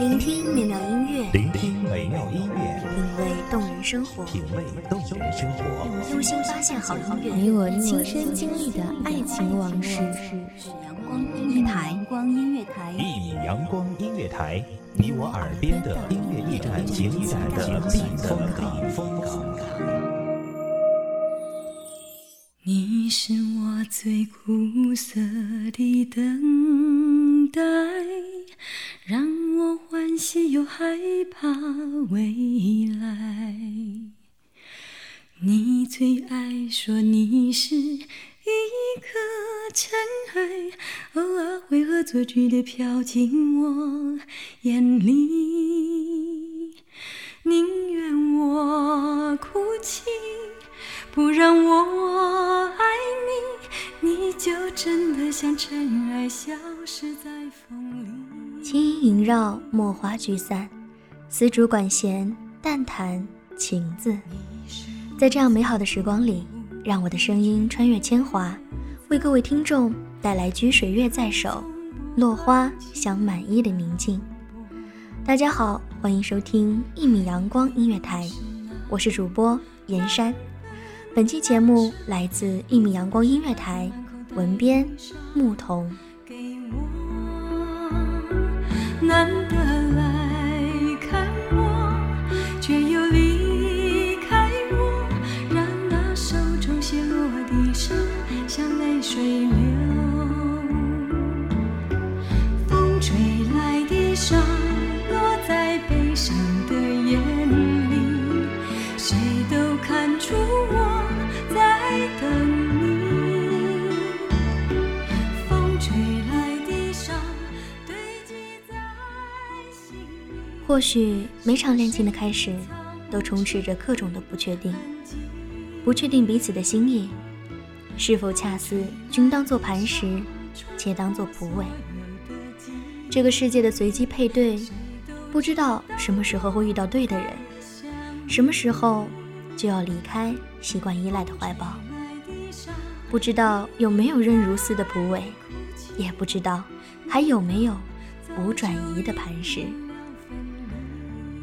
聆听美妙音乐，聆听美妙音乐，品味动人生活，品味动人生活，用心发现好音乐，你我亲身经历的爱情往事。阳光音乐台，阳光音乐台，一米阳光音乐台，你我耳边的音乐驿站，情感的避风港。你是我最苦涩的等待。让我欢喜又害怕未来。你最爱说你是一颗尘埃，偶尔会恶作剧的飘进我眼里。宁愿我哭泣，不让我爱你，你就真的像尘埃，消失在风里。轻音萦绕，墨花聚散，丝竹管弦，淡弹情字。在这样美好的时光里，让我的声音穿越铅华，为各位听众带来掬水月在手，落花香满衣的宁静。大家好，欢迎收听一米阳光音乐台，我是主播严山。本期节目来自一米阳光音乐台，文编牧童。难得或许每场恋情的开始，都充斥着各种的不确定，不确定彼此的心意，是否恰似均当做磐石，且当做蒲苇。这个世界的随机配对，不知道什么时候会遇到对的人，什么时候就要离开习惯依赖的怀抱。不知道有没有韧如丝的蒲苇，也不知道还有没有无转移的磐石。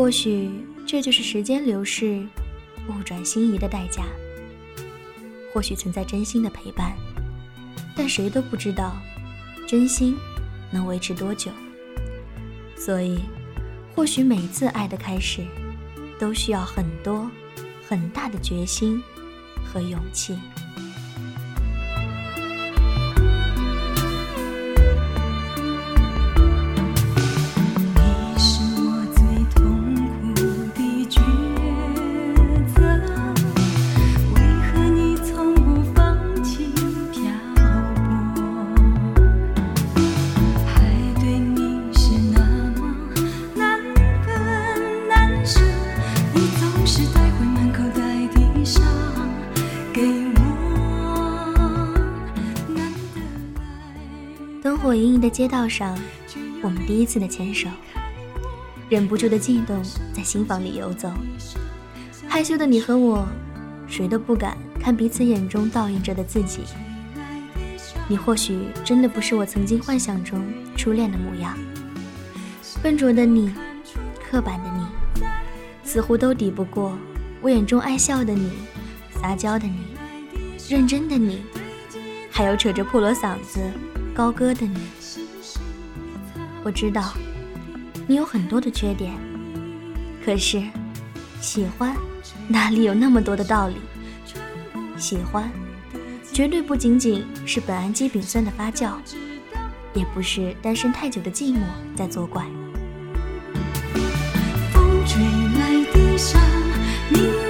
或许这就是时间流逝、物转星移的代价。或许存在真心的陪伴，但谁都不知道真心能维持多久。所以，或许每次爱的开始，都需要很多、很大的决心和勇气。的街道上，我们第一次的牵手，忍不住的悸动在心房里游走。害羞的你和我，谁都不敢看彼此眼中倒映着的自己。你或许真的不是我曾经幻想中初恋的模样。笨拙的你，刻板的你，似乎都抵不过我眼中爱笑的你，撒娇的你，认真的你，还有扯着破锣嗓子。高歌的你，我知道你有很多的缺点，可是喜欢哪里有那么多的道理？喜欢绝对不仅仅是苯氨基丙酸的发酵，也不是单身太久的寂寞在作怪。风吹来的沙，你。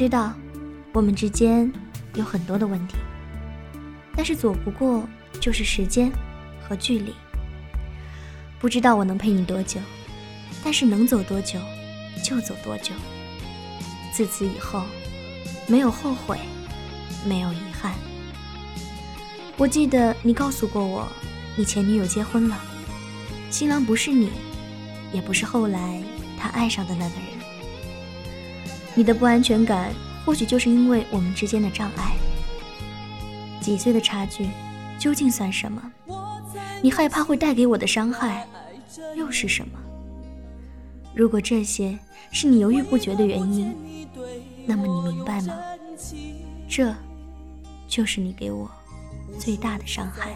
知道，我们之间有很多的问题，但是走不过就是时间和距离。不知道我能陪你多久，但是能走多久就走多久。自此以后，没有后悔，没有遗憾。我记得你告诉过我，你前女友结婚了，新郎不是你，也不是后来他爱上的那个人。你的不安全感，或许就是因为我们之间的障碍。几岁的差距，究竟算什么？你害怕会带给我的伤害，又是什么？如果这些是你犹豫不决的原因，那么你明白吗？这，就是你给我最大的伤害。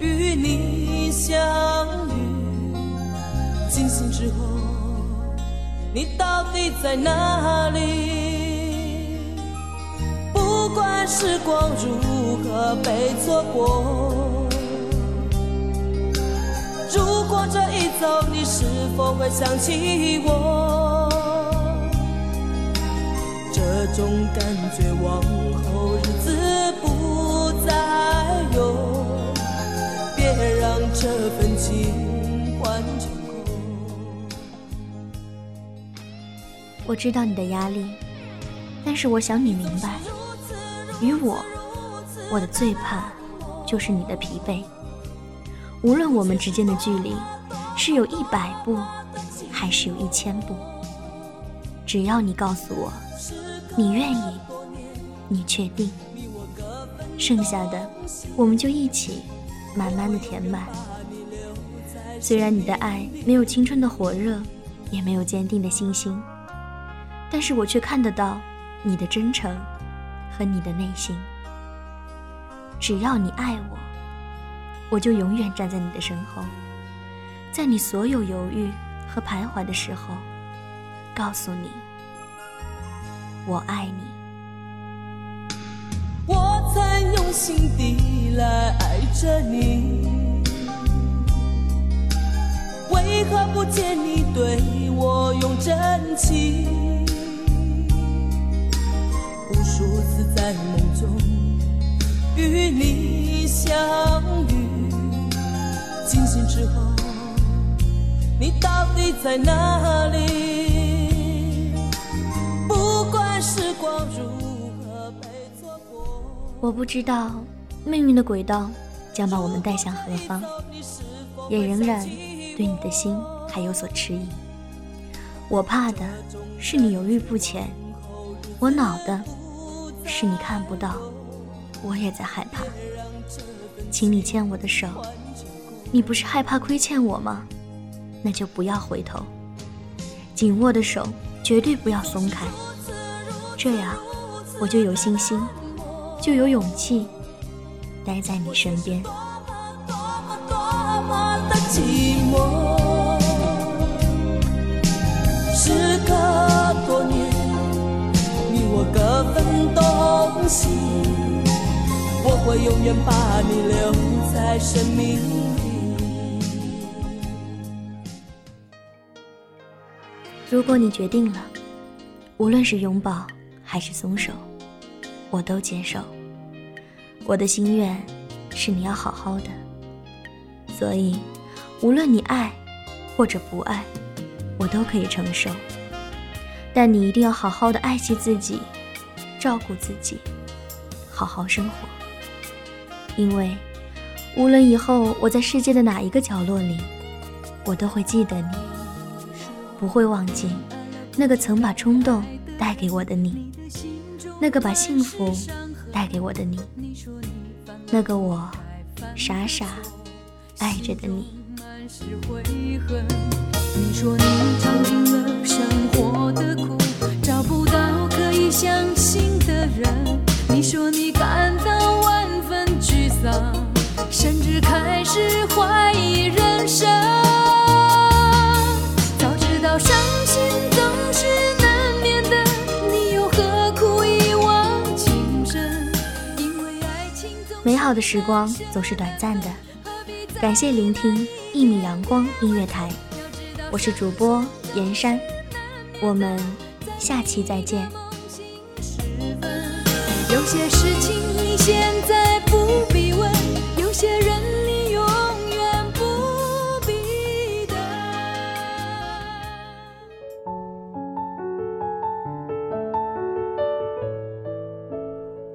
与你相遇，惊醒之后，你到底在哪里？不管时光如何被错过，如果这一走，你是否会想起我？这种感觉往后日子不再有，别让这份情我知道你的压力，但是我想你明白，与我，我的最怕就是你的疲惫。无论我们之间的距离是有一百步，还是有一千步，只要你告诉我。你愿意，你确定，剩下的我们就一起慢慢的填满。虽然你的爱没有青春的火热，也没有坚定的信心，但是我却看得到你的真诚和你的内心。只要你爱我，我就永远站在你的身后，在你所有犹豫和徘徊的时候，告诉你。我爱你，我曾用心地来爱着你，为何不见你对我用真情？在梦中与你相遇，惊醒之后，你到底在哪里？我不知道命运的轨道将把我们带向何方，也仍然对你的心还有所迟疑。我怕的是你犹豫不前，我恼的是你看不到，我也在害怕。请你牵我的手，你不是害怕亏欠我吗？那就不要回头，紧握的手绝对不要松开，这样我就有信心。就有勇气待在你身边。时东西，我会永远把你留在生命里。如果你决定了，无论是拥抱还是松手。我都接受，我的心愿是你要好好的，所以无论你爱或者不爱，我都可以承受。但你一定要好好的爱惜自己，照顾自己，好好生活。因为无论以后我在世界的哪一个角落里，我都会记得你，不会忘记那个曾把冲动带给我的你。那个把幸福带给我的你，那个我傻傻爱着的你。你说你尝尽了生活的苦，找不到可以相信的人。你说你感到万分沮丧，甚至开始怀疑人生。早知道伤心总是难免的，你又何苦一往情深？因为爱情。美好的时光总是短暂的，感谢聆听一米阳光音乐台，我是主播严山，我们下期再见。有些事情你现在不必问，有些人。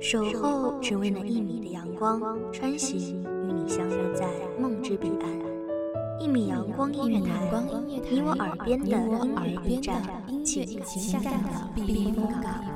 守候只为那一米的阳光，穿行与你相约在梦之彼岸。一米阳光音乐台，你我耳边的音乐驿站，情感的避风港。